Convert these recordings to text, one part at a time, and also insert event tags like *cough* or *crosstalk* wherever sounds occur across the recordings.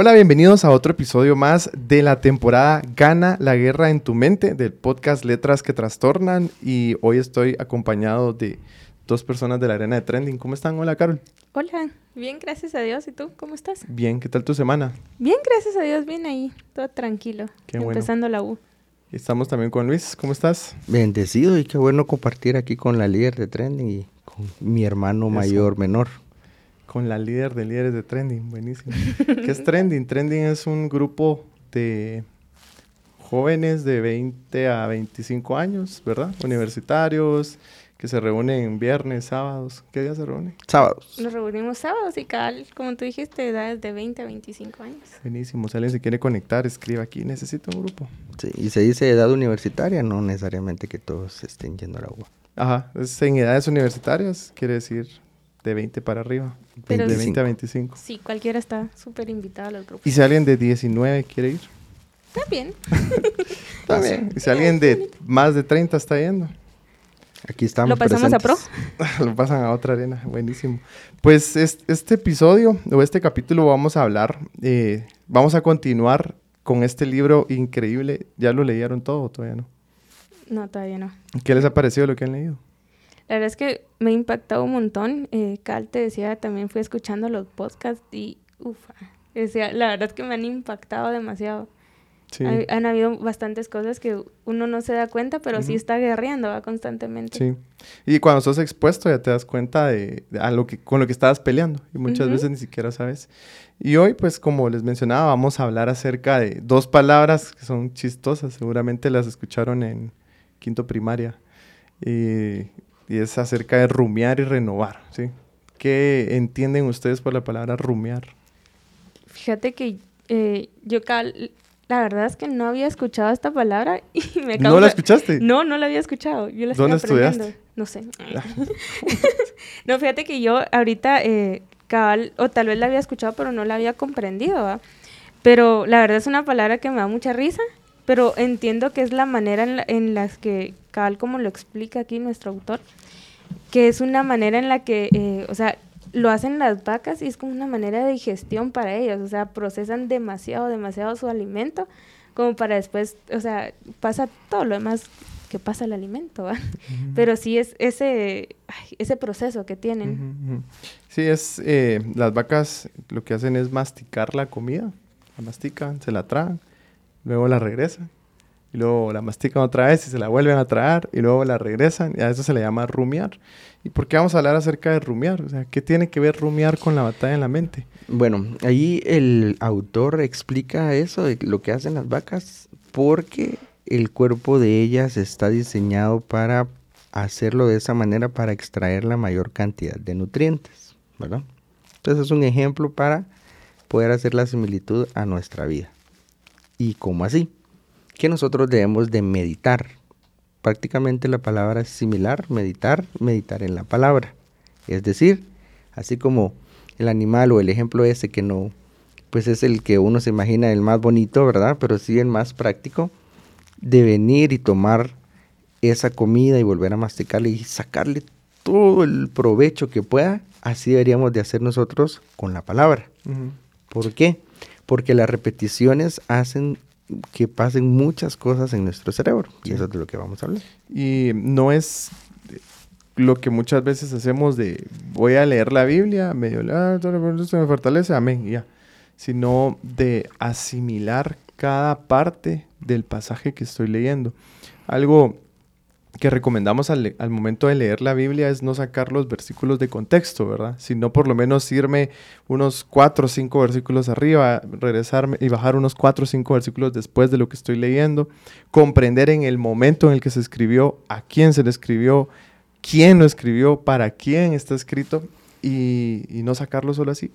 Hola, bienvenidos a otro episodio más de la temporada Gana la guerra en tu mente del podcast Letras que trastornan y hoy estoy acompañado de dos personas de la arena de trending. ¿Cómo están? Hola, Carol. Hola, bien, gracias a Dios. ¿Y tú? ¿Cómo estás? Bien, ¿qué tal tu semana? Bien, gracias a Dios, bien ahí, todo tranquilo. Qué bueno. empezando la U. Estamos también con Luis. ¿Cómo estás? Bendecido y qué bueno compartir aquí con la líder de trending y con mi hermano Eso. mayor menor. Con la líder de líderes de trending. Buenísimo. *laughs* ¿Qué es trending? Trending es un grupo de jóvenes de 20 a 25 años, ¿verdad? Universitarios que se reúnen viernes, sábados. ¿Qué día se reúnen? Sábados. Nos reunimos sábados y cada, como tú dijiste, edades de 20 a 25 años. Buenísimo. Si alguien se quiere conectar, escriba aquí. Necesito un grupo. Sí, y se dice edad universitaria, no necesariamente que todos estén yendo al agua. Ajá. Es en edades universitarias, quiere decir de 20 para arriba. Pero de sí. 20 a 25. Sí, cualquiera está súper invitado a los grupos. Y si alguien de 19 quiere ir, Está bien. *laughs* también. Y si alguien de más de 30 está yendo, Aquí estamos ¿Lo pasamos a pro? *laughs* lo pasan a otra arena. Buenísimo. Pues es- este episodio o este capítulo vamos a hablar, eh, vamos a continuar con este libro increíble. ¿Ya lo leyeron todo o todavía no? No, todavía no. ¿Qué les ha parecido lo que han leído? La verdad es que me ha impactado un montón. Eh, Cal te decía, también fui escuchando los podcasts y ufa. Decía, la verdad es que me han impactado demasiado. Sí. Hay- han habido bastantes cosas que uno no se da cuenta, pero sí Ujú. está guerreando ¿va? constantemente. Sí. Y cuando sos expuesto ya te das cuenta de, de a lo que, con lo que estabas peleando y muchas Ujú. veces ni siquiera sabes. Y hoy, pues como les mencionaba, vamos a hablar acerca de dos palabras que son chistosas. Seguramente las escucharon en quinto primaria. Y, y es acerca de rumiar y renovar, ¿sí? ¿Qué entienden ustedes por la palabra rumiar? Fíjate que eh, yo, Cal, la verdad es que no había escuchado esta palabra *laughs* y me ¿No causa- la escuchaste? No, no la había escuchado. Yo la ¿Dónde estudiaste? No sé. *laughs* no, fíjate que yo ahorita, eh, cabal, o tal vez la había escuchado, pero no la había comprendido, ¿va? Pero la verdad es una palabra que me da mucha risa, pero entiendo que es la manera en la, en las que, cabal, como lo explica aquí nuestro autor, que es una manera en la que, eh, o sea, lo hacen las vacas y es como una manera de digestión para ellos, o sea, procesan demasiado, demasiado su alimento, como para después, o sea, pasa todo lo demás que pasa el alimento, ¿va? Pero sí es ese, ese proceso que tienen. Ujú, ujú. Sí, es, eh, las vacas lo que hacen es masticar la comida, la mastican, se la tragan, luego la regresan, y luego la mastican otra vez y se la vuelven a tragar, y luego la regresan, y a eso se le llama rumiar. ¿Y por qué vamos a hablar acerca de rumiar? O sea, ¿qué tiene que ver rumiar con la batalla en la mente? Bueno, ahí el autor explica eso de lo que hacen las vacas porque el cuerpo de ellas está diseñado para hacerlo de esa manera para extraer la mayor cantidad de nutrientes, ¿verdad? Entonces es un ejemplo para poder hacer la similitud a nuestra vida. ¿Y cómo así? Que nosotros debemos de meditar. Prácticamente la palabra es similar, meditar, meditar en la palabra. Es decir, así como el animal o el ejemplo ese que no, pues es el que uno se imagina el más bonito, ¿verdad? Pero sí el más práctico, de venir y tomar esa comida y volver a masticarle y sacarle todo el provecho que pueda, así deberíamos de hacer nosotros con la palabra. ¿Por qué? Porque las repeticiones hacen que pasen muchas cosas en nuestro cerebro. Y eso es de lo que vamos a hablar. Y no es lo que muchas veces hacemos de voy a leer la Biblia, medio ah, esto me fortalece, amén, ya. Sino de asimilar cada parte del pasaje que estoy leyendo. Algo que recomendamos al, momento de leer la Biblia es no sacar los versículos de contexto, ¿verdad? Sino por lo menos irme unos cuatro o cinco versículos arriba, regresarme y bajar unos cuatro o cinco versículos después de lo que estoy leyendo, comprender en el momento en el que se escribió, a quién se le escribió, quién lo escribió, para quién está escrito y, y no sacarlo solo así.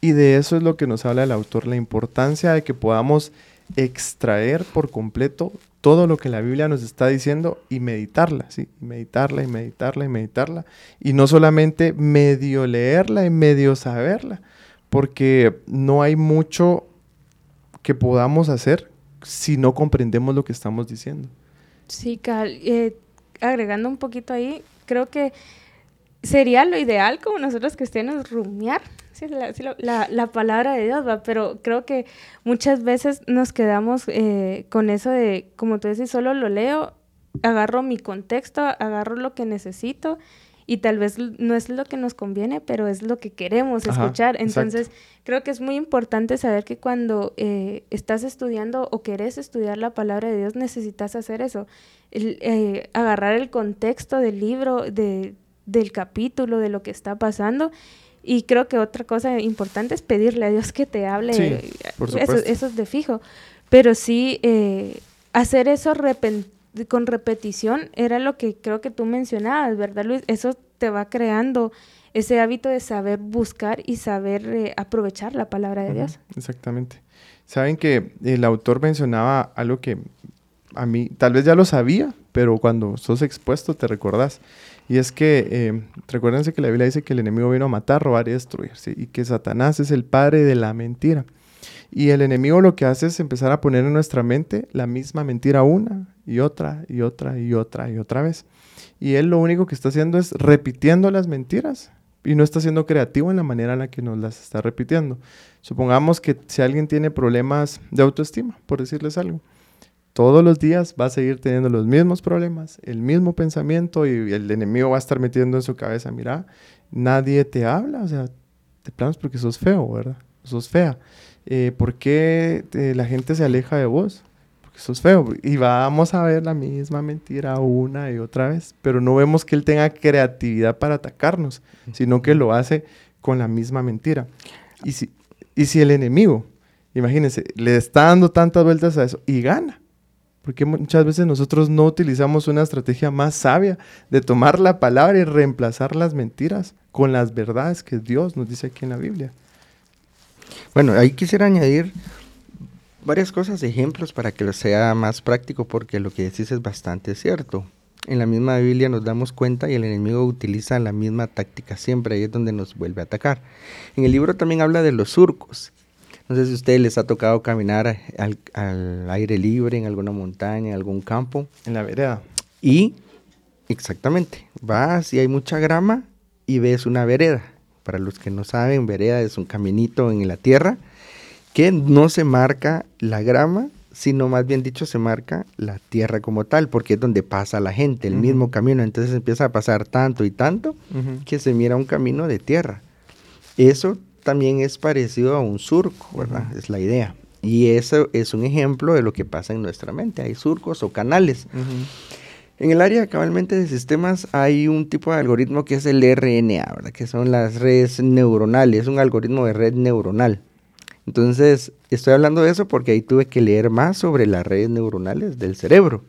Y de eso es lo que nos habla el autor, la importancia de que podamos extraer por completo todo lo que la Biblia nos está diciendo y meditarla, ¿sí? meditarla y meditarla y meditarla. Y no solamente medio leerla y medio saberla, porque no hay mucho que podamos hacer si no comprendemos lo que estamos diciendo. Sí, Cal, eh, agregando un poquito ahí, creo que sería lo ideal como nosotros cristianos rumiar la, palabra de Dios, ¿va? pero creo que muchas veces nos quedamos eh, con eso de, como tú decís, solo lo leo, agarro mi contexto, agarro lo que necesito y tal vez no es lo que nos conviene, pero es lo que queremos escuchar. Entonces, creo que es muy importante saber que cuando eh, estás estudiando o querés estudiar la palabra de Dios, necesitas hacer eso, eh, agarrar el contexto del libro, de, del capítulo, de lo que está pasando y creo que otra cosa importante es pedirle a Dios que te hable. eso, eso, es de fijo. Pero sí, eh, hacer eso con repetición era lo que creo que tú mencionabas, ¿verdad, Luis? Eso te va creando ese hábito de saber buscar y saber eh, aprovechar la palabra de Dios. Exactamente. Saben que el autor mencionaba algo que a mí tal vez ya lo sabía, pero cuando sos expuesto te recordás. Y es que, eh, recuérdense que la Biblia dice que el enemigo vino a matar, robar y destruir, y que Satanás es el padre de la mentira. Y el enemigo lo que hace es empezar a poner en nuestra mente la misma mentira una y otra y otra y otra y otra vez. Y él lo único que está haciendo es repitiendo las mentiras y no está siendo creativo en la manera en la que nos las está repitiendo. Supongamos que si alguien tiene problemas de autoestima, por decirles algo, todos los días va a seguir teniendo los mismos problemas, el mismo pensamiento y el enemigo va a estar metiendo en su cabeza, mira, nadie te habla, o sea, te planos porque sos feo, ¿verdad? Sos fea. Eh, ¿Por qué eh, la gente se aleja de vos? Porque sos feo. Y vamos a ver la misma mentira una y otra vez, pero no vemos que él tenga creatividad para atacarnos, sino que lo hace con la misma mentira. Y si, y si el enemigo, imagínense, le está dando tantas vueltas a eso y gana, porque muchas veces nosotros no utilizamos una estrategia más sabia de tomar la palabra y reemplazar las mentiras con las verdades que Dios nos dice aquí en la Biblia. Bueno, ahí quisiera añadir varias cosas, ejemplos para que lo sea más práctico, porque lo que decís es bastante cierto. En la misma Biblia nos damos cuenta y el enemigo utiliza la misma táctica siempre, ahí es donde nos vuelve a atacar. En el libro también habla de los surcos. No sé si a ustedes les ha tocado caminar al, aire libre en alguna montaña, en algún campo. En la vereda. Y, exactamente, vas y hay mucha grama y ves una vereda. Para los que no saben, vereda es un caminito en la tierra que no se marca la grama, sino más bien dicho se marca la tierra como tal, porque es donde pasa la gente, el mismo camino. Entonces empieza a pasar tanto y tanto que se mira un camino de tierra. Eso también es parecido a un surco, ¿verdad? Es la idea. Y eso es un ejemplo de lo que pasa en nuestra mente. Hay surcos o canales. En el área cabalmente de sistemas hay un tipo de algoritmo que es el RNA, ¿verdad? Que son las redes neuronales, es un algoritmo de red neuronal. Entonces, estoy hablando de eso porque ahí tuve que leer más sobre las redes neuronales del cerebro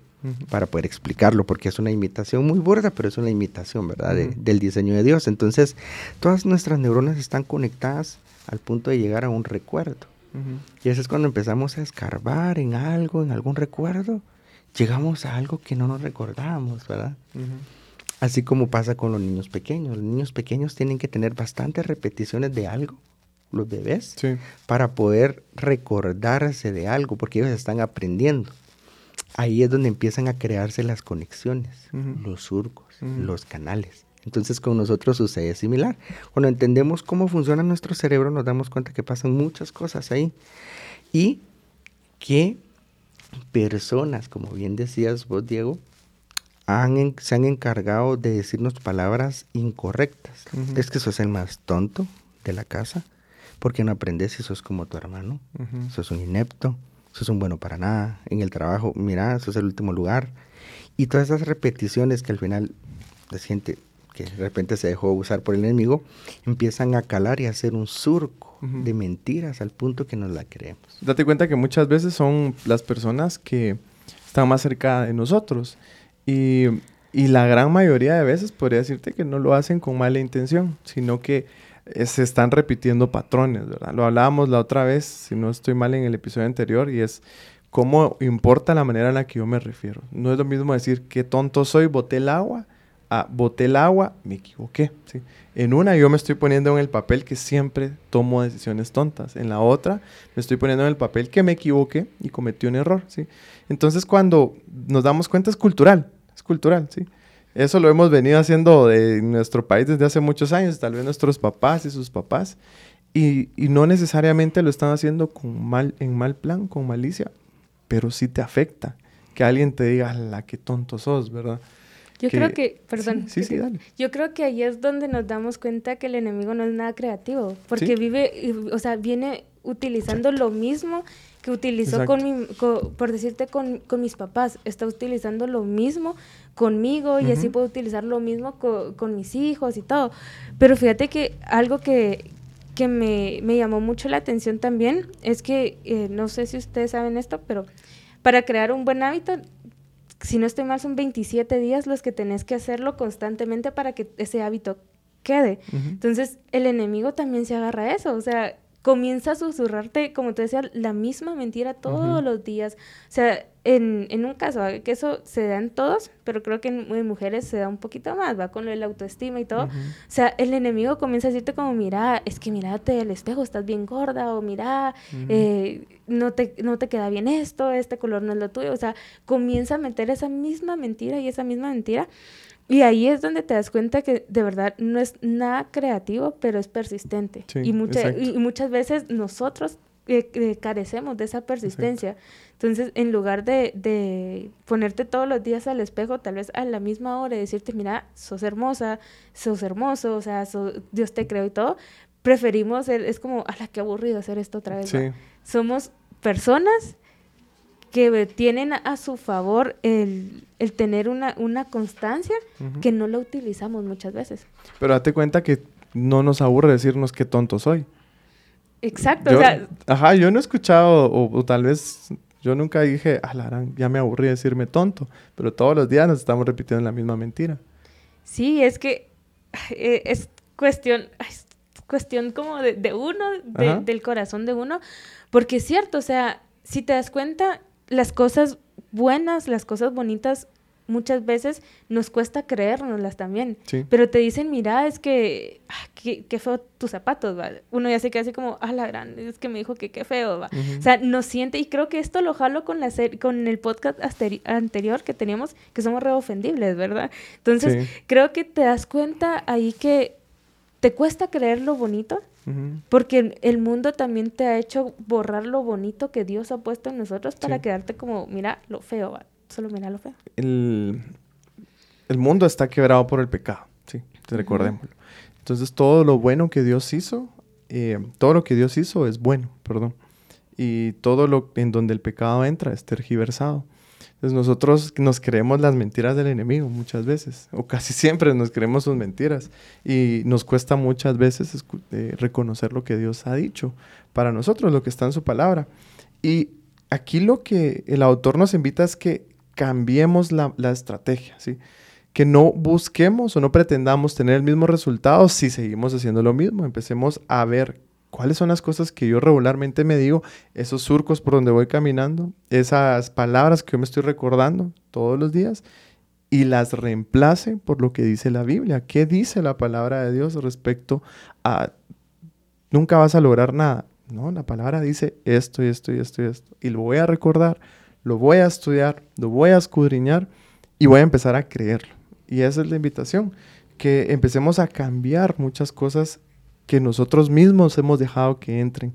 para poder explicarlo, porque es una imitación muy burda, pero es una imitación, ¿verdad?, del diseño de Dios. Entonces, todas nuestras neuronas están conectadas al punto de llegar a un recuerdo. Y eso es cuando empezamos a escarbar en algo, en algún recuerdo, llegamos a algo que no nos recordábamos, ¿verdad? Así como pasa con los niños pequeños. Los niños pequeños tienen que tener bastantes repeticiones de algo, los bebés, para poder recordarse de algo, porque ellos están aprendiendo ahí es donde empiezan a crearse las conexiones, los surcos, los canales. Entonces con nosotros sucede similar. Cuando entendemos cómo funciona nuestro cerebro nos damos cuenta que pasan muchas cosas ahí y que personas, como bien decías vos Diego, se han encargado de decirnos palabras incorrectas. Es que sos el más tonto de la casa, porque no aprendes si sos como tu hermano, sos un inepto, sos un bueno para nada, en el trabajo, mira, sos el último lugar. Y todas esas repeticiones que al final la gente que de repente se dejó usar por el enemigo, empiezan a calar y a hacer un surco de mentiras al punto que nos la creemos. Date cuenta que muchas veces son las personas que están más cerca de nosotros y, y la gran mayoría de veces podría decirte que no lo hacen con mala intención, sino que se están repitiendo patrones, ¿verdad? Lo hablábamos la otra vez, si no estoy mal en el episodio anterior, y es cómo importa la manera en la que yo me refiero. No es lo mismo decir qué tonto soy, boté el agua, a boté el agua, me equivoqué. ¿sí? En una yo me estoy poniendo en el papel que siempre tomo decisiones tontas. En la otra me estoy poniendo en el papel que me equivoqué y cometí un error. ¿sí? Entonces cuando nos damos cuenta es cultural, es cultural. ¿sí? Eso lo hemos venido haciendo en nuestro país desde hace muchos años, tal vez nuestros papás y sus papás. Y, y no necesariamente lo están haciendo con mal, en mal plan, con malicia, pero sí te afecta que alguien te diga, la qué tonto sos, ¿verdad? Yo creo que, perdón. Sí, sí, dale. Yo creo que ahí es donde nos damos cuenta que el enemigo no es nada creativo, porque vive, o sea, viene utilizando lo mismo que utilizó con mi, por decirte, con, con, mis papás. Está utilizando lo mismo conmigo y así puedo utilizar lo mismo con mis hijos y todo. Pero fíjate que algo que, que me, me, llamó mucho la atención también es que, eh, no sé si ustedes saben esto, pero para crear un buen hábito si no estoy mal, son 27 días los que tenés que hacerlo constantemente para que ese hábito quede. Entonces, el enemigo también se agarra a eso, o sea, comienza a susurrarte, como te decía, la misma mentira todos los días. O sea, en, en, un caso, que eso se da en todos, pero creo que en, mujeres se da un poquito más, va con lo de la autoestima y todo. O sea, el enemigo comienza a decirte como, mira, es que mírate el espejo, estás bien gorda, o mira, eh, no, te, no te queda bien esto, este color no es lo tuyo. O sea, comienza a meter esa misma mentira y esa misma mentira. Y ahí es donde te das cuenta que de verdad no es nada creativo, pero es persistente. y, y, muchas veces nosotros eh, eh, carecemos de esa persistencia. Entonces, en lugar de, de, ponerte todos los días al espejo, tal vez a la misma hora y decirte, mira, sos hermosa, sos hermoso, o sea, Dios te creó y todo, preferimos, es como, a la que aburrido hacer esto otra vez. Somos personas que tienen a su favor el, el tener una, una constancia que no la utilizamos muchas veces. Pero date cuenta que no nos aburre decirnos qué tonto soy. Exacto, o sea... Ajá, yo no he escuchado, o, tal vez yo nunca dije, ah, ya me aburrí decirme tonto, pero todos los días nos estamos repitiendo la misma mentira. Sí, es que eh, es cuestión, es cuestión como de, uno, del corazón de uno, porque es cierto, o sea, si te das cuenta, las cosas buenas, las cosas bonitas, muchas veces nos cuesta creérnoslas también. Pero te dicen, mira, es que, ah, qué, feo tus zapatos, ¿va? Uno ya se queda así como, ah, la gran, es que me dijo que qué feo, ¿va? O sea, nos siente, y creo que esto lo jalo con, la con el podcast anterior que teníamos, que somos reofendibles, ¿verdad? Entonces, creo que te das cuenta ahí que te cuesta creer lo bonito, porque el mundo también te ha hecho borrar lo bonito que Dios ha puesto en nosotros para quedarte como, mira, lo feo, solo mira lo feo. El, mundo está quebrado por el pecado, sí, recordémoslo. Entonces todo lo bueno que Dios hizo, eh, todo lo que Dios hizo es bueno, perdón. Y todo lo en donde el pecado entra es tergiversado. Entonces nosotros nos creemos las mentiras del enemigo muchas veces, o casi siempre nos creemos sus mentiras, y nos cuesta muchas veces eh, reconocer lo que Dios ha dicho para nosotros, lo que está en su palabra. Y aquí lo que el autor nos invita es que cambiemos la, la estrategia, ¿sí? que no busquemos o no pretendamos tener el mismo resultado si seguimos haciendo lo mismo. Empecemos a ver cuáles son las cosas que yo regularmente me digo, esos surcos por donde voy caminando, esas palabras que yo me estoy recordando todos los días y las reemplace por lo que dice la Biblia. ¿Qué dice la palabra de Dios respecto a nunca vas a lograr nada? No, la palabra dice esto y esto y esto y esto. Y lo voy a recordar, lo voy a estudiar, lo voy a escudriñar y voy a empezar a creerlo. Y esa es la invitación, que empecemos a cambiar muchas cosas que nosotros mismos hemos dejado que entren.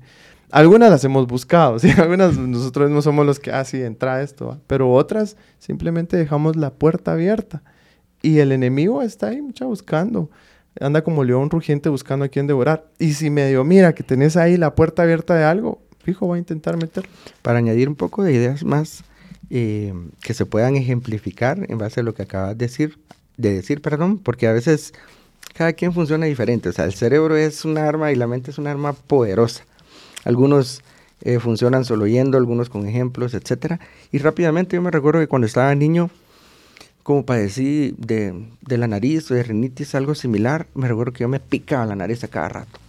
Algunas las hemos buscado, *laughs* ¿sí? algunas nosotros mismos somos los que, ah, sí, entra esto, pero otras simplemente dejamos la puerta abierta. Y el enemigo está ahí, mucha buscando. Anda como león rugiente buscando a quien devorar. Y si medio mira que tenés ahí la puerta abierta de algo, fijo, va a intentar meterlo. Para añadir un poco de ideas más eh, que se puedan ejemplificar en base a lo que acabas de decir, de decir, perdón, porque a veces cada quien funciona diferente. O sea, el cerebro es un arma y la mente es un arma poderosa. Algunos eh, funcionan solo oyendo, algunos con ejemplos, etc. Y rápidamente yo me recuerdo que cuando estaba niño, como padecí de, de la nariz o de rinitis, algo similar, me recuerdo que yo me picaba la nariz a cada rato.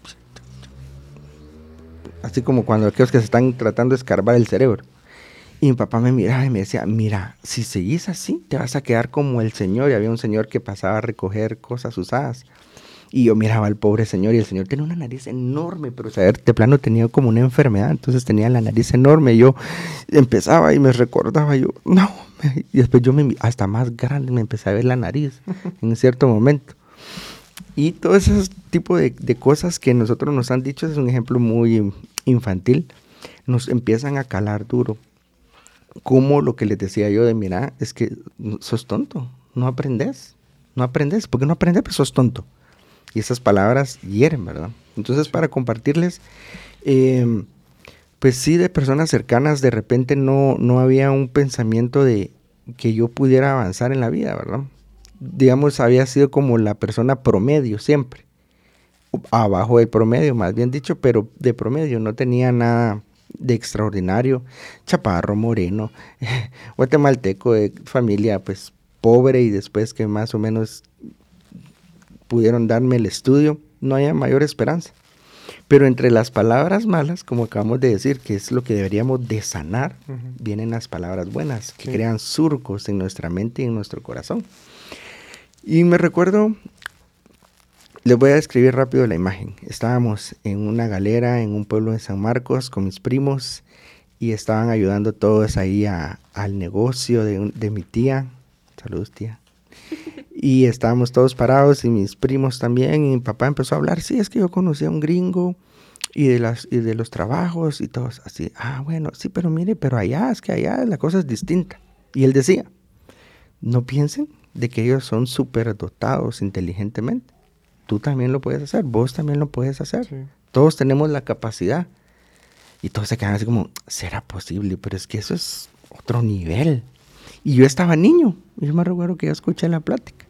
Así como cuando aquellos que se están tratando de escarbar el cerebro. Y mi papá me miraba y me decía, mira, si seguís así, te vas a quedar como el señor. Y había un señor que pasaba a recoger cosas usadas. Y yo miraba al pobre señor y el señor tenía una nariz enorme, pero o sea, de plano tenía como una enfermedad, entonces tenía la nariz enorme. Y yo empezaba y me recordaba, yo, no, *laughs* y después yo me, hasta más grande me empecé a ver la nariz *laughs* en cierto momento. Y todo ese tipo de, de cosas que nosotros nos han dicho es un ejemplo muy infantil, nos empiezan a calar duro. Como lo que les decía yo de, mira, es que sos tonto, no aprendes, no aprendes, porque no aprendes, pues sos tonto. Y esas palabras hieren, ¿verdad? Entonces, para compartirles, em, pues sí, de personas cercanas, de repente no, no había un pensamiento de que yo pudiera avanzar en la vida, ¿verdad? Digamos, había sido como la persona promedio siempre. Abajo del promedio, más bien dicho, pero de promedio, no tenía nada de extraordinario, chaparro, moreno, *laughs* guatemalteco, de familia pues pobre y después que más o menos pudieron darme el estudio, no haya mayor esperanza. Pero entre las palabras malas, como acabamos de decir, que es lo que deberíamos de sanar, vienen las palabras buenas, que crean surcos en nuestra mente y en nuestro corazón. Y me recuerdo, les voy a describir rápido la imagen. Estábamos en una galera en un pueblo de San Marcos con mis primos y estaban ayudando todos ahí al negocio de, de mi tía. Saludos, tía. Y estábamos todos parados y mis primos también. Y mi papá empezó a hablar, sí, es que yo conocí a un gringo y de, las, y de los trabajos y todos así. Ah, bueno, sí, pero mire, pero allá es que allá la cosa es distinta. Y él decía, no piensen de que ellos son súper dotados inteligentemente. Tú también lo puedes hacer, vos también lo puedes hacer. Todos tenemos la capacidad. Y todos se quedan así como, ¿será posible? Pero es que eso es otro nivel. Y yo estaba niño. Yo me recuerdo que yo escuché la plática.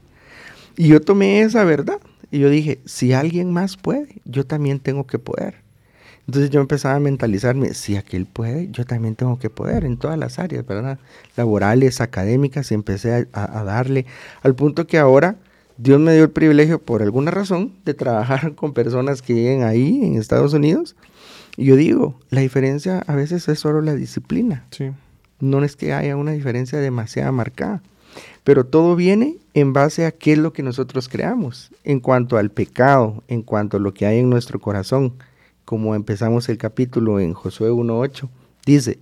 Y yo tomé esa verdad. Y yo dije, si alguien más puede, yo también tengo que poder. Entonces yo empezaba a mentalizarme, si aquel puede, yo también tengo que poder en todas las áreas, ¿verdad? Laborales, académicas, y empecé a, darle al punto que ahora Dios me dio el privilegio, por alguna razón, de trabajar *laughs* con personas que viven ahí en Estados Unidos. Y yo digo, la diferencia a veces es solo la disciplina. Sí. No es que haya una diferencia demasiado marcada. Pero todo viene en base a qué es lo que nosotros creamos, en cuanto al pecado, en cuanto a lo que hay en nuestro corazón. Como empezamos el capítulo en Josué 1.8, dice,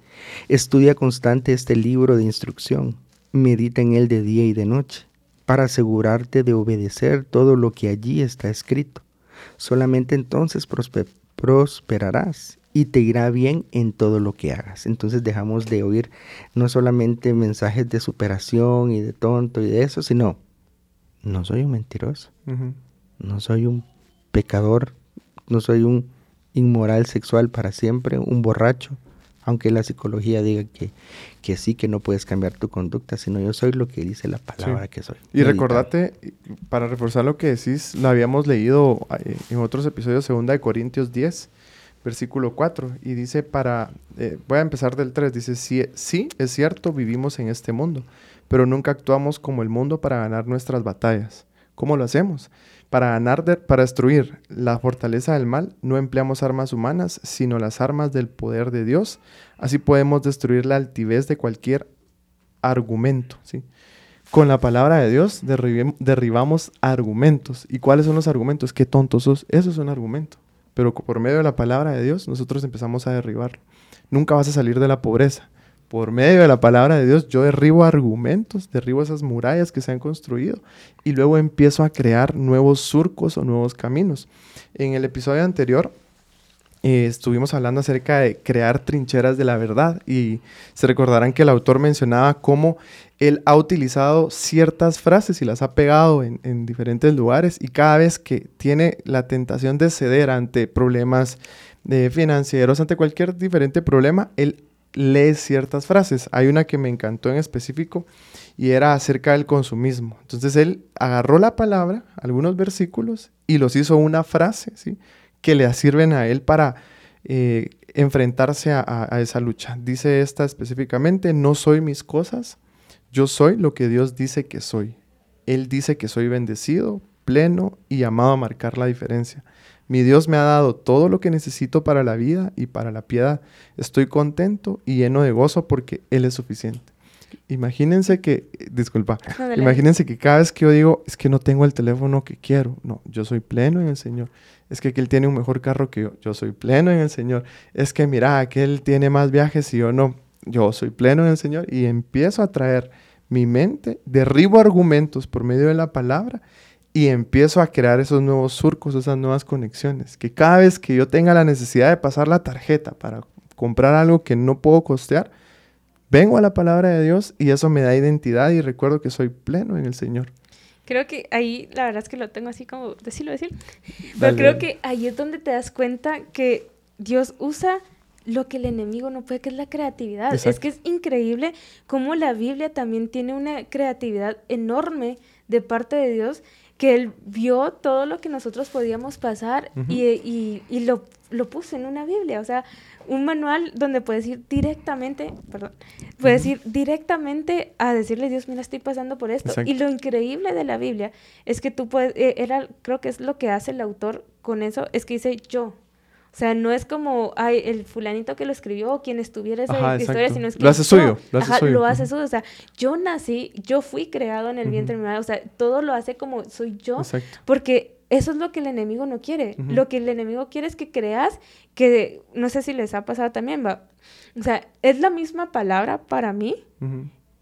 estudia constante este libro de instrucción, medita en él de día y de noche, para asegurarte de obedecer todo lo que allí está escrito. Solamente entonces prosperarás y te irá bien en todo lo que hagas. Entonces dejamos de oír no solamente mensajes de superación y de tonto y de eso, sino, no soy un mentiroso, no soy un pecador, no soy un inmoral sexual para siempre, un borracho, aunque la psicología diga que, que sí, que no puedes cambiar tu conducta, sino yo soy lo que dice la palabra que soy. Y recordate, para reforzar lo que decís, lo habíamos leído eh, en otros episodios, segunda de Corintios 10, versículo 4, y dice para, eh, voy a empezar del 3, dice, sí, sí, es cierto, vivimos en este mundo, pero nunca actuamos como el mundo para ganar nuestras batallas. ¿Cómo lo hacemos? Para ganar, para destruir la fortaleza del mal, no empleamos armas humanas, sino las armas del poder de Dios. Así podemos destruir la altivez de cualquier argumento. ¿sí? Con la palabra de Dios derribamos argumentos. ¿Y cuáles son los argumentos? ¿Qué tontos sos? Eso es un argumento pero por medio de la palabra de Dios nosotros empezamos a derribarlo. Nunca vas a salir de la pobreza. Por medio de la palabra de Dios yo derribo argumentos, derribo esas murallas que se han construido y luego empiezo a crear nuevos surcos o nuevos caminos. En el episodio anterior eh, estuvimos hablando acerca de crear trincheras de la verdad y se recordarán que el autor mencionaba cómo él ha utilizado ciertas frases y las ha pegado en, diferentes lugares y cada vez que tiene la tentación de ceder ante problemas de financieros, ante cualquier diferente problema, él lee ciertas frases. Hay una que me encantó en específico y era acerca del consumismo. Entonces él agarró la palabra, algunos versículos, y los hizo una frase, ¿sí? Que le sirven a él para eh, enfrentarse a esa lucha. Dice esta específicamente, no soy mis cosas, yo soy lo que Dios dice que soy. Él dice que soy bendecido, pleno y llamado a marcar la diferencia. Mi Dios me ha dado todo lo que necesito para la vida y para la piedad. Estoy contento y lleno de gozo porque Él es suficiente. Imagínense que, disculpa, imagínense que cada vez que yo digo, es que no tengo el teléfono que quiero, no, yo soy pleno en el Señor. Es que Él tiene un mejor carro que yo, yo soy pleno en el Señor. Es que mira, aquel tiene más viajes y yo no, yo soy pleno en el Señor y empiezo a traer mi mente, derribo argumentos por medio de la palabra y empiezo a crear esos nuevos surcos, esas nuevas conexiones. Que cada vez que yo tenga la necesidad de pasar la tarjeta para comprar algo que no puedo costear, vengo a la palabra de Dios y eso me da identidad y recuerdo que soy pleno en el Señor. Creo que ahí, la verdad es que lo tengo así como, decirlo, decir. Pero creo que ahí es donde te das cuenta que Dios usa lo que el enemigo no puede, que es la creatividad. Es que es increíble cómo la Biblia también tiene una creatividad enorme de parte de Dios que él vio todo lo que nosotros podíamos pasar y, lo, lo, puso en una Biblia, o sea, un manual donde puedes ir directamente, perdón, puedes ir directamente a decirle, Dios, mira, estoy pasando por esto. Y lo increíble de la Biblia es que tú puedes, eh, era, creo que es lo que hace el autor con eso, es que dice yo, o sea, no es como ay, el fulanito que lo escribió o quien estuviera esa historia, sino es que lo hace suyo, lo hace suyo. Lo hace suyo. O sea, yo nací, yo fui creado en el vientre de mi madre. O sea, todo lo hace como soy yo. Exacto. Porque eso es lo que el enemigo no quiere. Lo que el enemigo quiere es que creas que, no sé si les ha pasado también, va. O sea, es la misma palabra para mí,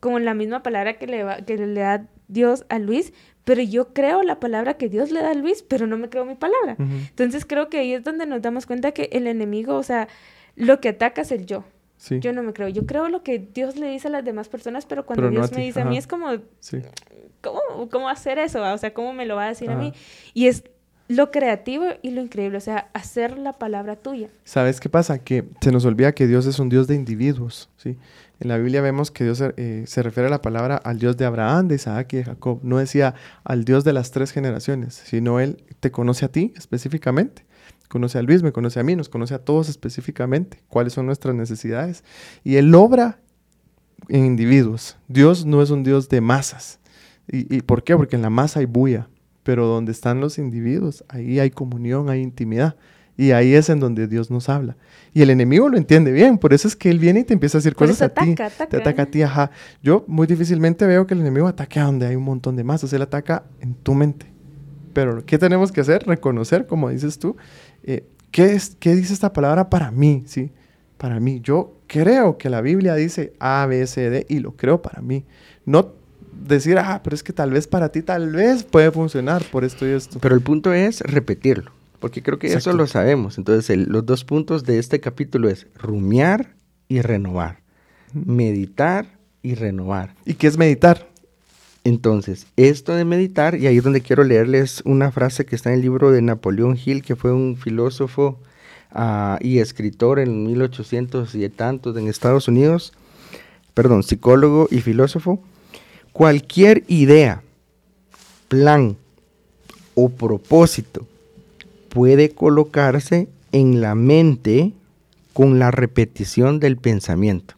como la misma palabra que le, va, que le da Dios a Luis, pero yo creo la palabra que Dios le da a Luis, pero no me creo mi palabra. Entonces creo que ahí es donde nos damos cuenta que el enemigo, o sea, lo que ataca es el yo. Yo no me creo. Yo creo lo que Dios le dice a las demás personas, pero cuando Dios me dice a mí es como, ¿cómo, ¿cómo, hacer eso? O sea, ¿cómo me lo va a decir a mí? Y es lo creativo y lo increíble, o sea, hacer la palabra tuya. ¿Sabes qué pasa? Que se nos olvida que Dios es un Dios de individuos, ¿sí? En la Biblia vemos que Dios eh, se refiere a la palabra al Dios de Abraham, de Isaac y de Jacob. No decía al Dios de las tres generaciones, sino Él te conoce a ti específicamente. Conoce a Luis, me conoce a mí, nos conoce a todos específicamente, cuáles son nuestras necesidades. Y Él obra en individuos. Dios no es un Dios de masas. ¿Y, y por qué? Porque en la masa hay bulla, pero donde están los individuos, ahí hay comunión, hay intimidad. Y ahí es en donde Dios nos habla. Y el enemigo lo entiende bien, por eso es que él viene y te empieza a decir cosas a ti. Te ataca a ti, ajá. Yo muy difícilmente veo que el enemigo ataque a donde hay un montón de masas, él ataca en tu mente. Pero ¿qué tenemos que hacer? Reconocer, como dices tú, eh, ¿qué, es, ¿qué dice esta palabra para mí? ¿sí? Para mí. Yo creo que la Biblia dice A, B, C, D y lo creo para mí. No decir, ah, pero es que tal vez para ti, tal vez puede funcionar por esto y esto. Pero el punto es repetirlo porque creo que eso lo sabemos. Entonces, los dos puntos de este capítulo es rumiar y renovar, meditar y renovar. ¿Y qué es meditar? Entonces, esto de meditar, y ahí es donde quiero leerles una frase que está en el libro de Napoleón Hill, que fue un filósofo ah, y escritor en 1800 y tantos en Estados Unidos, perdón, psicólogo y filósofo. Cualquier idea, plan o propósito puede colocarse en la mente con la repetición del pensamiento.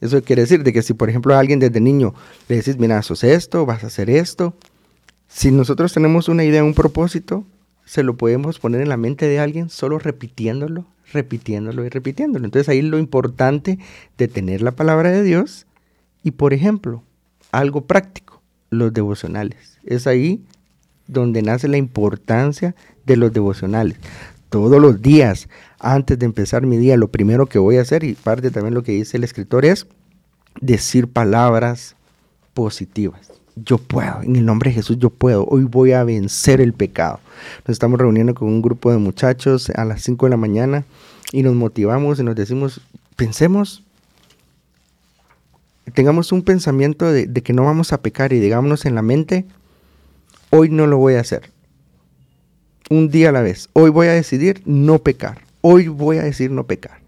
Eso quiere decir de que si por ejemplo a alguien desde niño le decís, mira, sos esto, vas a hacer esto, si nosotros tenemos una idea, un propósito, se lo podemos poner en la mente de alguien solo repitiéndolo, repitiéndolo y repitiéndolo. Entonces ahí lo importante de tener la palabra de Dios y por ejemplo, algo práctico, los devocionales. Es ahí donde nace la importancia de los devocionales. Todos los días, antes de empezar mi día, lo primero que voy a hacer, y parte también lo que dice el escritor, es decir palabras positivas. Yo puedo, en el nombre de Jesús yo puedo, hoy voy a vencer el pecado. Nos estamos reuniendo con un grupo de muchachos a las 5 de la mañana y nos motivamos y nos decimos, pensemos, tengamos un pensamiento de, que no vamos a pecar y digámonos en la mente, hoy no lo voy a hacer. Un día a la vez. Hoy voy a decidir no pecar. Hoy voy a decir no pecar.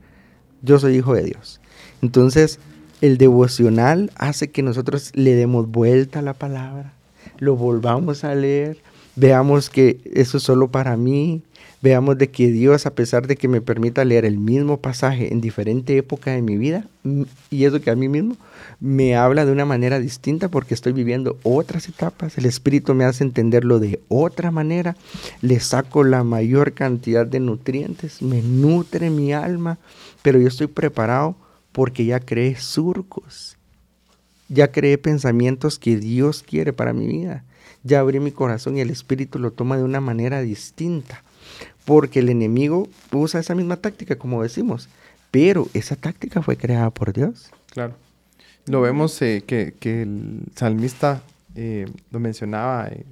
Yo soy hijo de Dios. Entonces, el devocional hace que nosotros le demos vuelta a la palabra, lo volvamos a leer, veamos que eso es solo para mí, veamos de que Dios, a pesar de que me permita leer el mismo pasaje en diferente época de mi vida, y eso que a mí mismo, me habla de una manera distinta porque estoy viviendo otras etapas, el Espíritu me hace entenderlo de otra manera, le saco la mayor cantidad de nutrientes, me nutre mi alma, pero yo estoy preparado porque ya creé surcos, ya creé pensamientos que Dios quiere para mi vida, ya abrí mi corazón y el Espíritu lo toma de una manera distinta porque el enemigo usa esa misma táctica, como decimos, pero esa táctica fue creada por Dios. Claro. Lo vemos eh, que, el salmista eh, lo mencionaba, eh,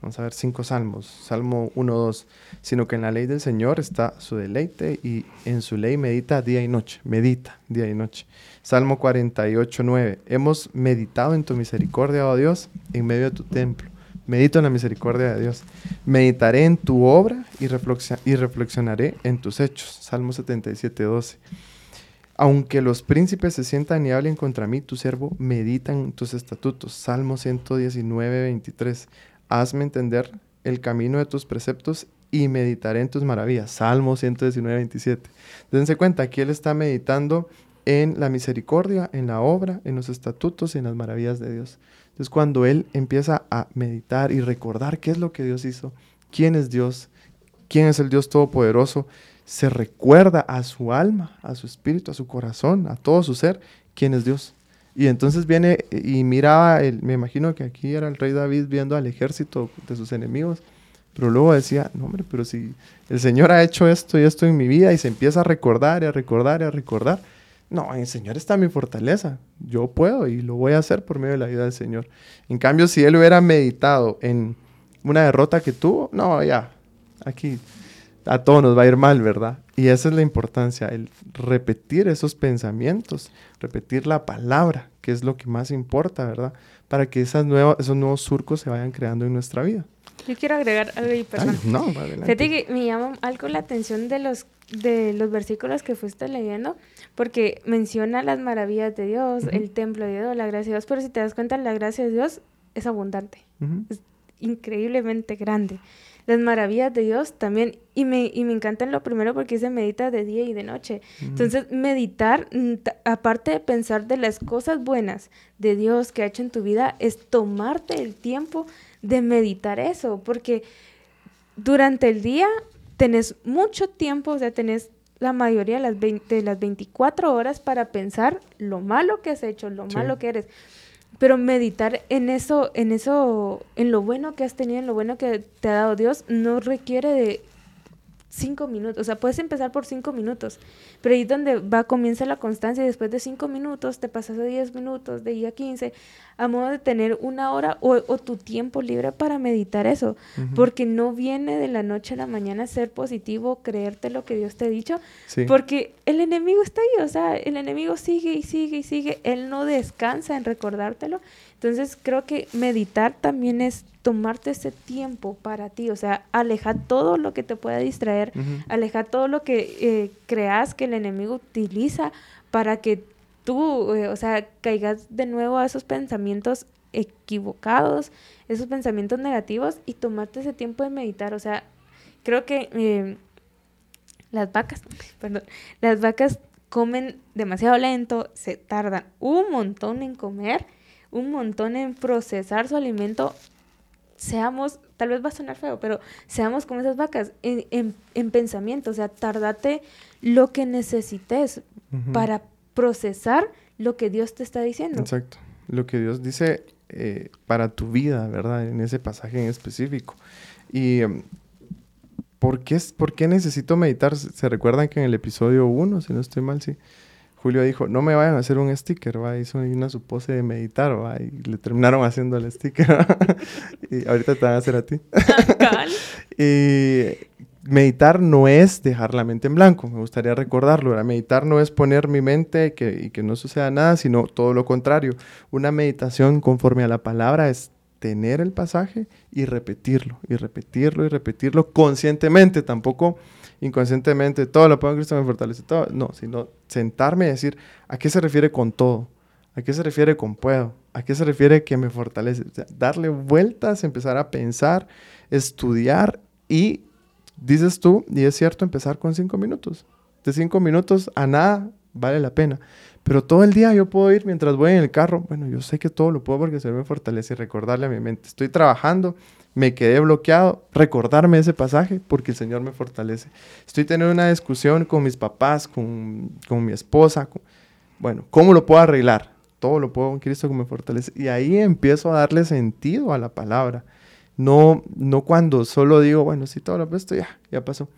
vamos a ver, cinco salmos, Salmo 1, 2, sino que en la ley del Señor está su deleite y en su ley medita día y noche, medita día y noche. Salmo 48, 9, hemos meditado en tu misericordia, oh Dios, en medio de tu templo. Medito en la misericordia de Dios. Meditaré en tu obra y, reflexionaré en tus hechos. Salmo 77, 12. Aunque los príncipes se sientan y hablen contra mí, tu siervo medita en tus estatutos. Salmo 119, 23. Hazme entender el camino de tus preceptos y meditaré en tus maravillas. Salmo 119, 27. Dense cuenta, aquí él está meditando en la misericordia, en la obra, en los estatutos y en las maravillas de Dios. Entonces cuando él empieza a meditar y recordar qué es lo que Dios hizo, quién es Dios, quién es el Dios Todopoderoso, se recuerda a su alma, a su espíritu, a su corazón, a todo su ser, quién es Dios. Y entonces viene y miraba, me imagino que aquí era el rey David viendo al ejército de sus enemigos, pero luego decía, no hombre, pero si el Señor ha hecho esto y esto en mi vida y se empieza a recordar y a recordar y a recordar, no, el Señor está mi fortaleza. Yo puedo y lo voy a hacer por medio de la vida del Señor. En cambio, si él hubiera meditado en una derrota que tuvo, no, ya, aquí a todos nos va a ir mal, ¿verdad? Y esa es la importancia, el repetir esos pensamientos, repetir la palabra, que es lo que más importa, ¿verdad? Para que esas nuevas, esos nuevos surcos se vayan creando en nuestra vida. Yo quiero agregar algo ahí, perdón. no, Fíjate que me llama algo la atención de los, de los versículos que fuiste leyendo, porque menciona las maravillas de Dios, el templo de Dios, la gracia de Dios, pero si te das cuenta, la gracia de Dios es abundante, es increíblemente grande. Las maravillas de Dios también, y me, y me encanta lo primero porque se medita de día y de noche. Entonces, meditar, mm, aparte de pensar de las cosas buenas de Dios que ha hecho en tu vida, es tomarte el tiempo de meditar eso, porque durante el día tenés mucho tiempo, o sea, tenés la mayoría de las, 20, las 24 horas para pensar lo malo que has hecho, lo malo que eres. Pero meditar en eso, en eso, en lo bueno que has tenido, en lo bueno que te ha dado Dios, no requiere de cinco minutos, o sea, puedes empezar por cinco minutos, pero ahí donde va, comienza la constancia y después de cinco minutos te pasas a diez minutos, de ahí a quince, a modo de tener una hora o, tu tiempo libre para meditar eso, porque no viene de la noche a la mañana ser positivo, creerte lo que Dios te ha dicho, porque el enemigo está ahí, o sea, el enemigo sigue y sigue y sigue, él no descansa en recordártelo, entonces creo que meditar también es tomarte ese tiempo para ti, o sea, alejar todo lo que te pueda distraer, alejar todo lo que eh, creas que el enemigo utiliza para que tú, eh, o sea, caigas de nuevo a esos pensamientos equivocados, esos pensamientos negativos y tomarte ese tiempo de meditar, o sea, creo que eh, las vacas, *laughs* perdón, las vacas comen demasiado lento, se tardan un montón en comer, un montón en procesar su alimento seamos, tal vez va a sonar feo, pero seamos como esas vacas en, en, pensamiento, o sea, tardate lo que necesites para procesar lo que Dios te está diciendo. Exacto, lo que Dios dice eh, para tu vida, ¿verdad? En ese pasaje en específico. Y em, ¿por, qué, ¿por qué necesito meditar? ¿Se recuerdan que en el episodio 1, si no estoy mal, sí? Julio dijo, no me vayan a hacer un sticker, ¿va? hizo una su pose de meditar, ¿va? y le terminaron haciendo el sticker. *laughs* y ahorita te van a hacer a ti. *laughs* y meditar no es dejar la mente en blanco, me gustaría recordarlo. Meditar no es poner mi mente que, y que no suceda nada, sino todo lo contrario. Una meditación conforme a la palabra es tener el pasaje y repetirlo, y repetirlo, y repetirlo conscientemente, tampoco inconscientemente, todo lo pongo en Cristo me fortalece, todo, no, sino sentarme y decir, ¿a qué se refiere con todo? ¿A qué se refiere con puedo? ¿A qué se refiere que me fortalece? darle vueltas, empezar a pensar, estudiar y dices tú, y es cierto, empezar con cinco minutos. De cinco minutos a nada vale la pena. Pero todo el día yo puedo ir mientras voy en el carro. Bueno, yo sé que todo lo puedo porque se me fortalece y recordarle a mi mente. Estoy trabajando, me quedé bloqueado, recordarme ese pasaje porque el Señor me fortalece. Estoy teniendo una discusión con mis papás, con, con mi esposa. bueno, ¿cómo lo puedo arreglar? Todo lo puedo con Cristo que me fortalece. Y ahí empiezo a darle sentido a la palabra. No, no cuando solo digo, bueno, sí, todo lo puesto, ya, ya pasó.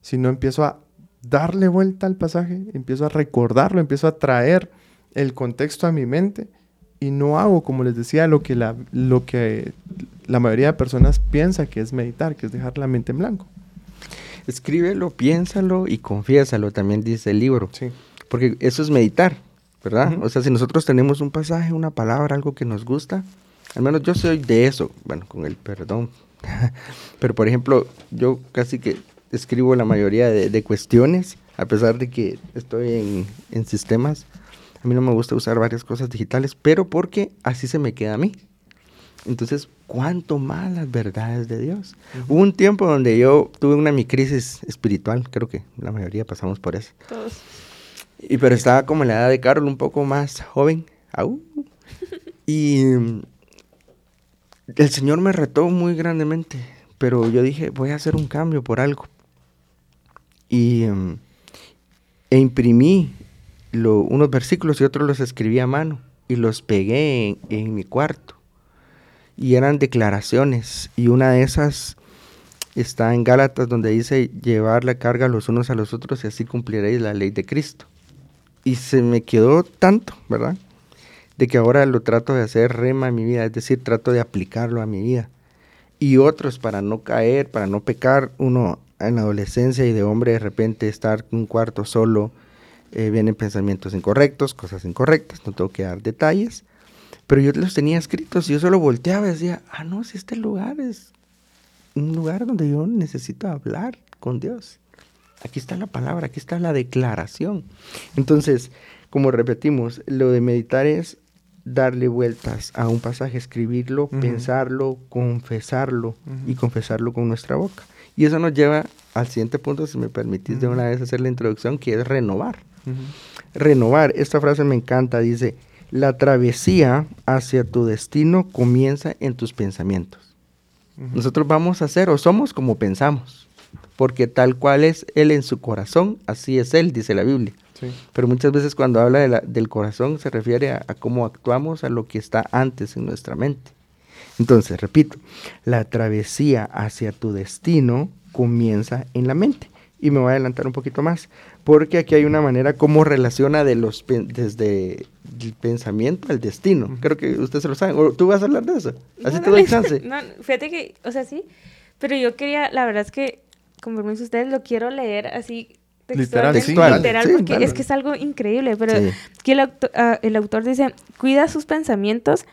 Sino empiezo a darle vuelta al pasaje, empiezo a recordarlo, empiezo a traer el contexto a mi mente y no hago, como les decía, lo que la, lo que la mayoría de personas piensa que es meditar, que es dejar la mente en blanco. Escríbelo, piénsalo y confiésalo, también dice el libro. Sí. Porque eso es meditar, ¿verdad? O sea, si nosotros tenemos un pasaje, una palabra, algo que nos gusta, al menos yo soy de eso, bueno, con el perdón. *laughs* Pero por ejemplo, yo casi que escribo la mayoría de, cuestiones, a pesar de que estoy en, sistemas. A mí no me gusta usar varias cosas digitales, pero porque así se me queda a mí. Entonces, ¿cuánto más las verdades de Dios? Hubo un tiempo donde yo tuve una mi crisis espiritual, creo que la mayoría pasamos por eso. Todos. Y pero estaba como en la edad de Carol, un poco más joven. *laughs* Y el Señor me retó muy grandemente, pero yo dije, voy a hacer un cambio por algo. Y em, e imprimí unos versículos y otros los escribí a mano y los pegué en, mi cuarto. Y eran declaraciones y una de esas está en Gálatas donde dice llevar la carga los unos a los otros y así cumpliréis la ley de Cristo. Y se me quedó tanto, ¿verdad? de que ahora lo trato de hacer rema en mi vida, es decir, trato de aplicarlo a mi vida. Y otros para no caer, para no pecar, uno en adolescencia y de hombre de repente estar un cuarto solo, eh, vienen pensamientos incorrectos, cosas incorrectas, no tengo que dar detalles, pero yo los tenía escritos y yo solo volteaba y decía, ah, no, si este lugar es un lugar donde yo necesito hablar con Dios. Aquí está la palabra, aquí está la declaración. Entonces, como repetimos, lo de meditar es darle vueltas a un pasaje, escribirlo, pensarlo, confesarlo y confesarlo con nuestra boca. Y eso nos lleva al siguiente punto, si me permitís de una vez hacer la introducción, que es renovar. Renovar, esta frase me encanta, dice, la travesía hacia tu destino comienza en tus pensamientos. Nosotros vamos a ser o somos como pensamos, porque tal cual es Él en su corazón, así es Él, dice la Biblia. Pero muchas veces cuando habla del corazón se refiere a, cómo actuamos, a lo que está antes en nuestra mente. Entonces, repito, la travesía hacia tu destino comienza en la mente. Y me voy a adelantar un poquito más, porque aquí hay una manera como relaciona de los desde el pensamiento al destino. Creo que usted se lo sabe. ¿O ¿Tú vas a hablar de eso? Así te doy chance. No, fíjate que, o sea, sí, pero yo quería, la verdad es que, como permiso ustedes, lo quiero leer así Literal, literal, porque es que es algo increíble, pero que el, ah, el, autor dice, cuida sus pensamientos,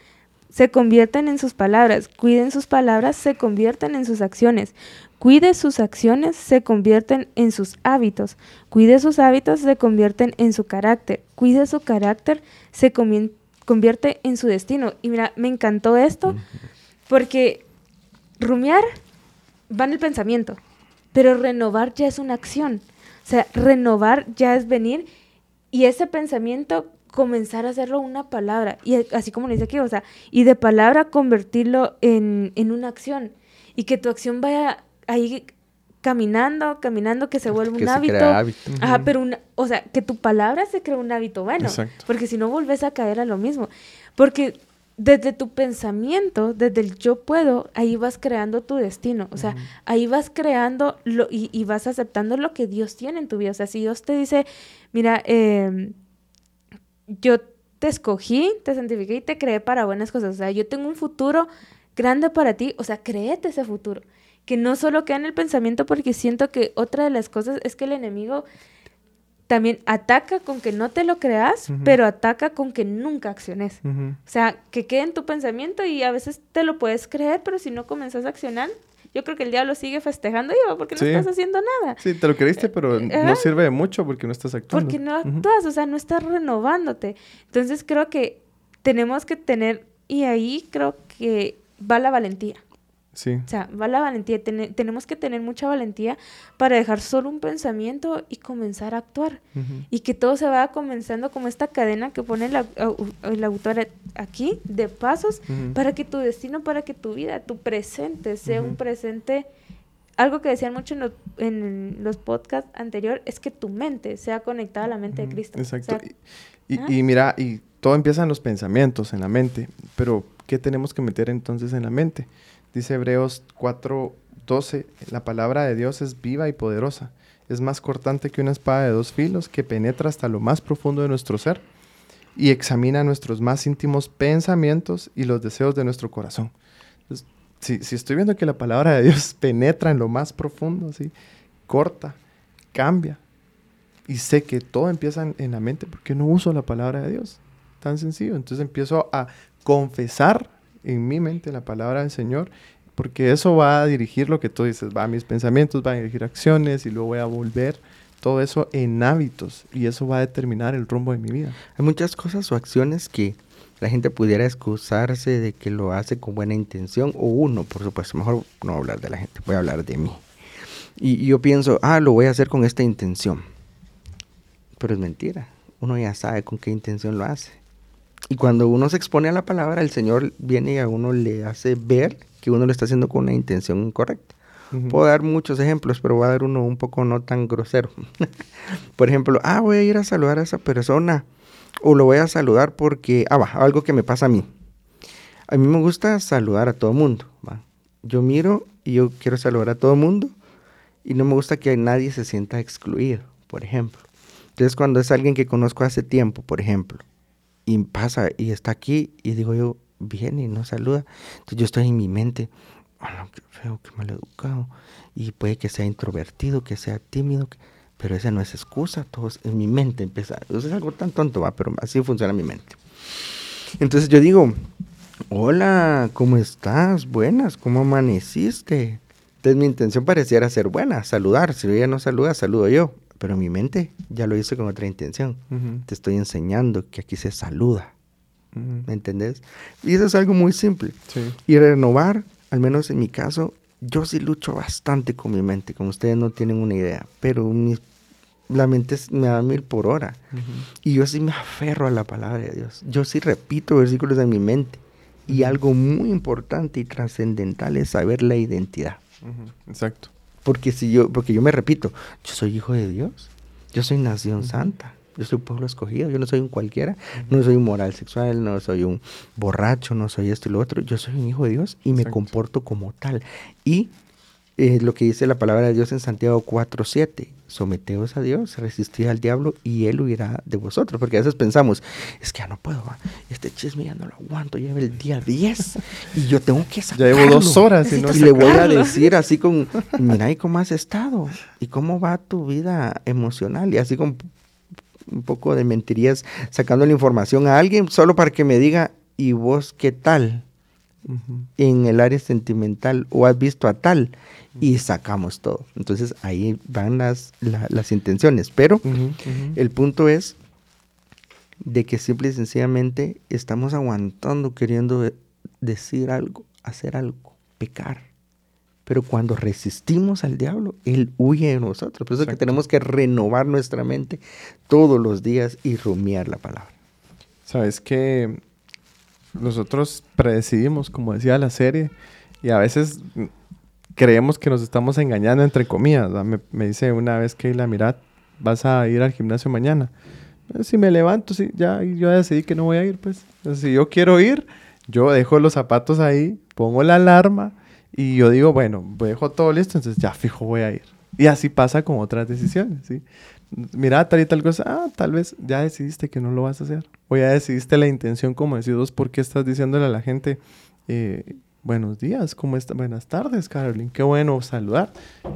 se convierten en sus palabras, cuiden sus palabras, se convierten en sus acciones, cuide sus acciones, se convierten en sus hábitos, cuide sus hábitos, se convierten en su carácter, cuide su carácter, se convierte en su destino. Y mira, me encantó esto, porque rumiar va en el pensamiento, pero renovar ya es una acción. O sea, renovar ya es venir y ese pensamiento comenzar a hacerlo una palabra. Y así como le dice aquí, o sea, y de palabra convertirlo en, una acción. Y que tu acción vaya ahí caminando, caminando, que se vuelva un hábito. Ajá, pero una, o sea, que tu palabra se cree un hábito bueno. Porque si no volvés a caer a lo mismo. Porque desde tu pensamiento, desde el yo puedo, ahí vas creando tu destino. O sea, ahí vas creando lo, y, vas aceptando lo que Dios tiene en tu vida. O sea, si Dios te dice, mira, em, yo te escogí, te santifiqué y te creé para buenas cosas. O sea, yo tengo un futuro grande para ti. O sea, créete ese futuro. Que no solo queda en el pensamiento, porque siento que otra de las cosas es que el enemigo también ataca con que no te lo creas, pero ataca con que nunca acciones. O sea, que quede en tu pensamiento y a veces te lo puedes creer, pero si no comenzas a accionar, yo creo que el diablo sigue festejando y porque no estás haciendo nada. Sí, te lo creíste, pero eh, no sirve de mucho porque no estás actuando. Porque no actúas, o sea, no estás renovándote. Entonces creo que tenemos que tener, y ahí creo que va la valentía. Sí. O sea, va la valentía. Tene- tenemos que tener mucha valentía para dejar solo un pensamiento y comenzar a actuar. Y que todo se vaya comenzando como esta cadena que pone au- el autor aquí de pasos para que tu destino, para que tu vida, tu presente sea un presente. Algo que decían mucho en los, en los podcasts anteriores es que tu mente sea conectada a la mente de Cristo. Exacto. O sea, y, y- ah. y mira, y todo empieza en los pensamientos, en la mente. Pero, ¿qué tenemos que meter entonces en la mente? Dice Hebreos 4:12, la palabra de Dios es viva y poderosa. Es más cortante que una espada de dos filos que penetra hasta lo más profundo de nuestro ser y examina nuestros más íntimos pensamientos y los deseos de nuestro corazón. Si, si estoy viendo que la palabra de Dios *laughs* penetra en lo más profundo, ¿sí? corta, cambia, y sé que todo empieza en, en la mente, porque no uso la palabra de Dios? Tan sencillo. Entonces empiezo a confesar en mi mente la palabra del Señor, porque eso va a dirigir lo que tú dices, va a mis pensamientos, va a dirigir acciones y luego voy a volver todo eso en hábitos y eso va a determinar el rumbo de mi vida. Hay muchas cosas o acciones que la gente pudiera excusarse de que lo hace con buena intención, o uno, por supuesto, mejor no hablar de la gente, voy a hablar de mí. Y, y yo pienso, ah, lo voy a hacer con esta intención. Pero es mentira, uno ya sabe con qué intención lo hace. Y cuando uno se expone a la palabra, el Señor viene y a uno le hace ver que uno lo está haciendo con una intención incorrecta. Ujú. Puedo dar muchos ejemplos, pero voy a dar uno un poco no tan grosero. *laughs* Por ejemplo, ah, voy a ir a saludar a esa persona. O lo voy a saludar porque, ah, va, algo que me pasa a mí. A mí me gusta saludar a todo mundo. ¿va? Yo miro y yo quiero saludar a todo mundo y no me gusta que nadie se sienta excluido, por ejemplo. Entonces, cuando es alguien que conozco hace tiempo, por ejemplo, y pasa y está aquí y digo yo, viene y no saluda, entonces yo estoy en mi mente, oh, qué feo, qué mal educado, y puede que sea introvertido, que sea tímido, pero esa no es excusa, todo es- en mi mente empieza, eso es algo tan tonto, va, pero así funciona mi mente. Entonces yo digo, hola, ¿cómo estás? Buenas, ¿cómo amaneciste? Entonces mi intención pareciera ser buena, saludar, si ella no saluda, saludo yo, pero mi mente ya lo hizo con otra intención. Ujú. Te estoy enseñando que aquí se saluda, Ujú. ¿me entendés? Y eso es algo muy simple. Sí. Y renovar, al menos en mi caso, yo sí lucho bastante con mi mente, como ustedes no tienen una idea, pero mi- la mente me da mil por hora. Ujú. Y yo sí me aferro a la palabra de Dios. Yo sí repito versículos en mi mente. Y algo muy importante y trascendental es saber la identidad. Exacto. Porque si yo, porque yo me repito, yo soy hijo de Dios, yo soy nación santa, yo soy pueblo escogido, yo no soy un cualquiera, no soy un moral sexual, no soy un borracho, no soy esto y lo otro, yo soy un hijo de Dios y me comporto como tal. Y eh, lo que dice la palabra de Dios en Santiago 4.7, someteos a Dios, resistid al diablo y él huirá de vosotros. Porque a veces pensamos, es que ya no puedo, va, este chisme ya no lo aguanto, lleva el día 10 y yo tengo que Ya sacarlo. llevo dos horas y no y le voy a decir así con, mira, ¿y cómo has estado? ¿Y cómo va tu vida emocional? Y así con un poco de mentirías, sacando la información a alguien solo para que me diga, ¿y vos qué tal en el área sentimental? ¿O has visto a tal? Y sacamos todo. Entonces ahí van las, la- las intenciones. Pero el punto es de que simple y sencillamente estamos aguantando, queriendo de- decir algo, hacer algo, pecar. Pero cuando resistimos al diablo, él huye de nosotros. Por eso es que tenemos que renovar nuestra mente todos los días y rumiar la palabra. Sabes que nosotros predecidimos, como decía la serie, y a veces creemos que nos estamos engañando entre comillas. Me, dice una vez que la mirad, vas a ir al gimnasio mañana. Eh, Si me levanto, sí, ya yo decidí que no voy a ir, pues. Si yo quiero ir, yo dejo los zapatos ahí, pongo la alarma y yo digo, bueno, dejo todo listo, entonces ya fijo voy a ir. Y así pasa con otras decisiones, ¿sí? Mira, tal y tal cosa, ah, tal vez ya decidiste que no lo vas a hacer. O ya decidiste la intención, como decís vos, ¿por qué estás diciéndole a la gente, eh, buenos días, ¿cómo está? Buenas tardes, Carolyn, qué bueno saludar.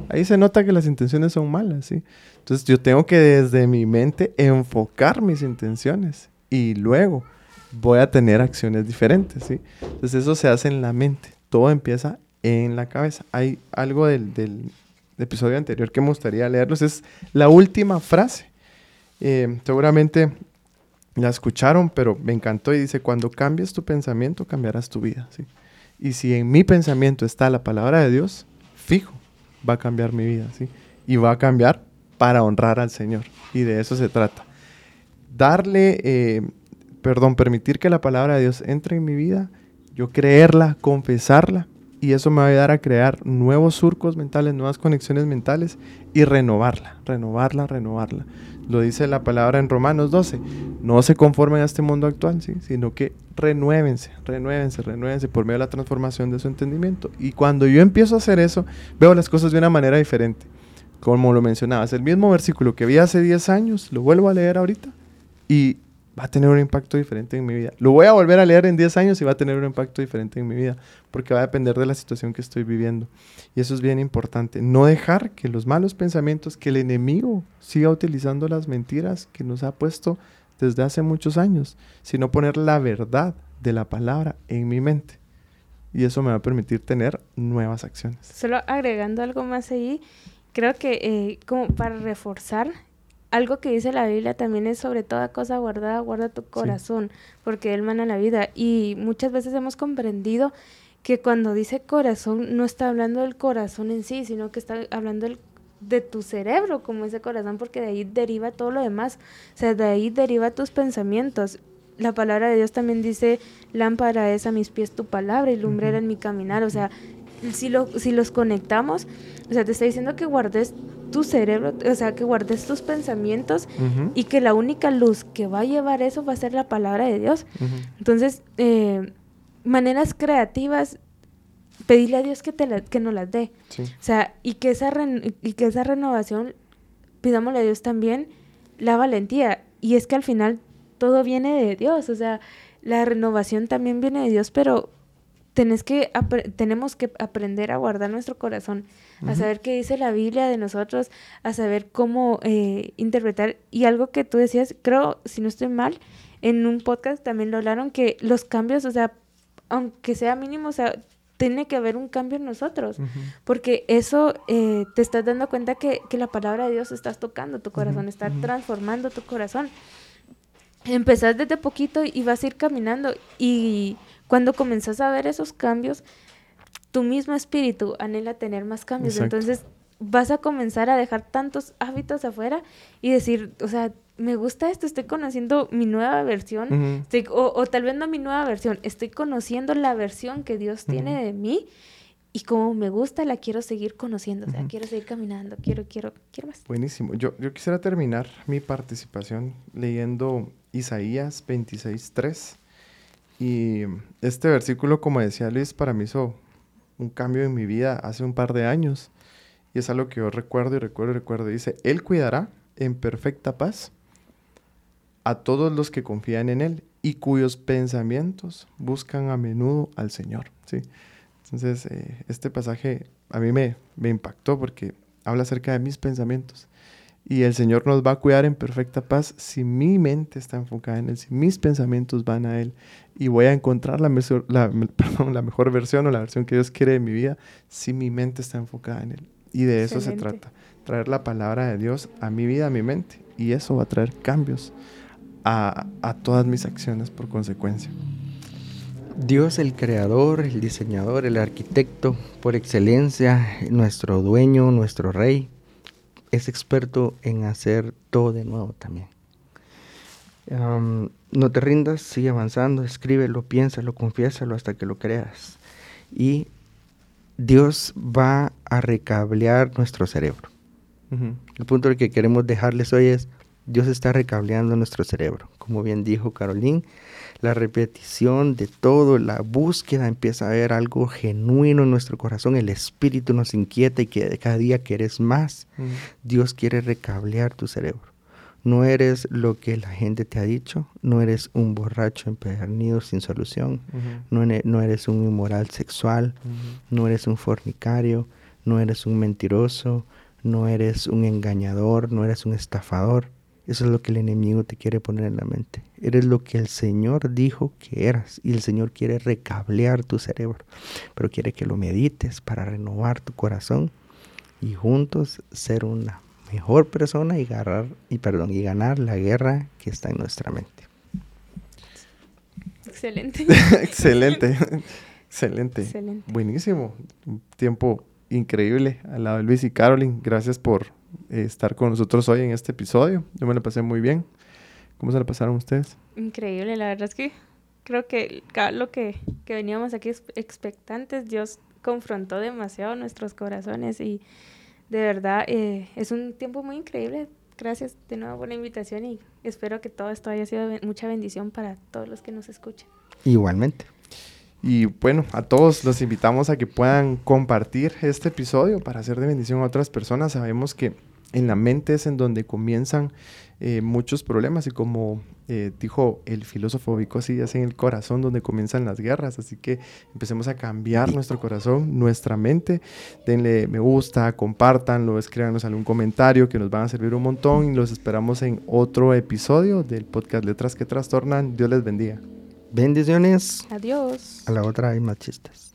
Ahí se nota que las intenciones son malas, ¿sí? Entonces yo tengo que desde mi mente enfocar mis intenciones y luego voy a tener acciones diferentes, ¿sí? Entonces eso se hace en la mente, todo empieza en la cabeza. Hay algo del, episodio anterior que me gustaría leerlos, es la última frase. Eh, seguramente la escucharon, pero me encantó y dice, cuando cambies tu pensamiento, cambiarás tu vida, ¿sí? Y si en mi pensamiento está la palabra de Dios, fijo, va a cambiar mi vida, ¿sí? Y va a cambiar para honrar al Señor. Y de eso se trata. Darle, eh, perdón, permitir que la palabra de Dios entre en mi vida, yo creerla, confesarla, y eso me va a ayudar a crear nuevos surcos mentales, nuevas conexiones mentales y renovarla, renovarla, renovarla. Lo dice la palabra en Romanos 12. No se conformen a este mundo actual, ¿sí? sino que renuévense, renuévense, renuévense por medio de la transformación de su entendimiento. Y cuando yo empiezo a hacer eso, veo las cosas de una manera diferente. Como lo mencionabas, el mismo versículo que vi hace 10 años, lo vuelvo a leer ahorita y va a tener un impacto diferente en mi vida. Lo voy a volver a leer en 10 años y va a tener un impacto diferente en mi vida, porque va a depender de la situación que estoy viviendo. Y eso es bien importante. No dejar que los malos pensamientos, que el enemigo siga utilizando las mentiras que nos ha puesto desde hace muchos años, sino poner la verdad de la palabra en mi mente. Y eso me va a permitir tener nuevas acciones. Solo agregando algo más ahí, creo que eh, como para reforzar algo que dice la Biblia también es sobre toda cosa guardada, guarda tu corazón, porque Él mana la vida. Y muchas veces hemos comprendido que cuando dice corazón no está hablando del corazón en sí, sino que está hablando de tu cerebro como ese corazón, porque de ahí deriva todo lo demás. O sea, de ahí deriva tus pensamientos. La palabra de Dios también dice, lámpara es a mis pies tu palabra y lumbrera en mi caminar. O sea, si, lo, si los conectamos, o sea, te está diciendo que guardes tu cerebro, o sea, que guardes tus pensamientos y que la única luz que va a llevar eso va a ser la palabra de Dios. Entonces, eh, maneras creativas, pedirle a Dios que, te que nos las dé. O sea, y que, esa y que esa renovación, pidámosle a Dios también la valentía. Y es que al final todo viene de Dios, o sea, la renovación también viene de Dios, pero tenés que tenemos que aprender a guardar nuestro corazón, a saber qué dice la Biblia de nosotros, a saber cómo eh, interpretar. Y algo que tú decías, creo, si no estoy mal, en un podcast también lo hablaron, que los cambios, o sea, aunque sea mínimo, o sea, tiene que haber un cambio en nosotros, porque eso eh, te estás dando cuenta que, que, la palabra de Dios estás tocando tu corazón, está transformando tu corazón. Empezás desde poquito y vas a ir caminando y cuando comenzás a ver esos cambios, tu mismo espíritu anhela tener más cambios. Entonces vas a comenzar a dejar tantos hábitos afuera y decir, o sea, me gusta esto, estoy conociendo mi nueva versión, o, tal vez no mi nueva versión, estoy conociendo la versión que Dios tiene de mí y como me gusta la quiero seguir conociendo, o sea, quiero seguir caminando, quiero, quiero, quiero más. Buenísimo. Yo, yo quisiera terminar mi participación leyendo Isaías 26.3 y este versículo, como decía Luis, para mí hizo un cambio en mi vida hace un par de años. Y es algo que yo recuerdo y recuerdo y recuerdo. Dice, Él cuidará en perfecta paz a todos los que confían en Él y cuyos pensamientos buscan a menudo al Señor. ¿sí? Entonces, eh, este pasaje a mí me, me impactó porque habla acerca de mis pensamientos. Y el Señor nos va a cuidar en perfecta paz si mi mente está enfocada en Él, si mis pensamientos van a Él. Y voy a encontrar la, la, *laughs* la mejor versión o la versión que Dios quiere de mi vida si mi mente está enfocada en Él. Y de eso se trata, traer la palabra de Dios a mi vida, a mi mente. Y eso va a traer cambios a, a todas mis acciones por consecuencia. Dios el creador, el diseñador, el arquitecto, por excelencia, nuestro dueño, nuestro rey, es experto en hacer todo de nuevo también. No te rindas, sigue avanzando, escríbelo, piénsalo, confiésalo hasta que lo creas. Y Dios va a recablear nuestro cerebro. El punto que queremos dejarles hoy es, Dios está recableando nuestro cerebro. Como bien dijo Caroline, la repetición de todo, la búsqueda, empieza a haber algo genuino en nuestro corazón, el espíritu nos inquieta y que cada día quieres más. Dios quiere recablear tu cerebro. No eres lo que la gente te ha dicho, no eres un borracho empedernido sin solución, no, no, eres un inmoral sexual, no eres un fornicario, no eres un mentiroso, no eres un engañador, no eres un estafador. Eso es lo que el enemigo te quiere poner en la mente. Eres lo que el Señor dijo que eras y el Señor quiere recablear tu cerebro, pero quiere que lo medites para renovar tu corazón y juntos ser una mejor persona y ganar, y, perdón, y ganar la guerra que está en nuestra mente. Excelente. *laughs* Excelente. Excelente. Excelente. Buenísimo. Un tiempo increíble al lado de Luis y Carolyn. Gracias por eh, estar con nosotros hoy en este episodio. Yo me lo pasé muy bien. ¿Cómo se la pasaron ustedes? Increíble, la verdad es que creo que lo que, que veníamos aquí expectantes, Dios confrontó demasiado nuestros corazones y de verdad eh, es un tiempo muy increíble. Gracias de nuevo por la invitación y espero que todo esto haya sido mucha bendición para todos los que nos escuchen. Igualmente. Y bueno, a todos los invitamos a que puedan compartir este episodio para hacer de bendición a otras personas. Sabemos que en la mente es en donde comienzan eh, muchos problemas y como eh, dijo el filósofo Vicosi, es en el corazón donde comienzan las guerras, así que empecemos a cambiar nuestro corazón, nuestra mente, denle me gusta, compártanlo, escríbanos algún comentario que nos van a servir un montón y los esperamos en otro episodio del podcast Letras que Trastornan. Dios les bendiga. Bendiciones. Adiós. A la otra hay machistas.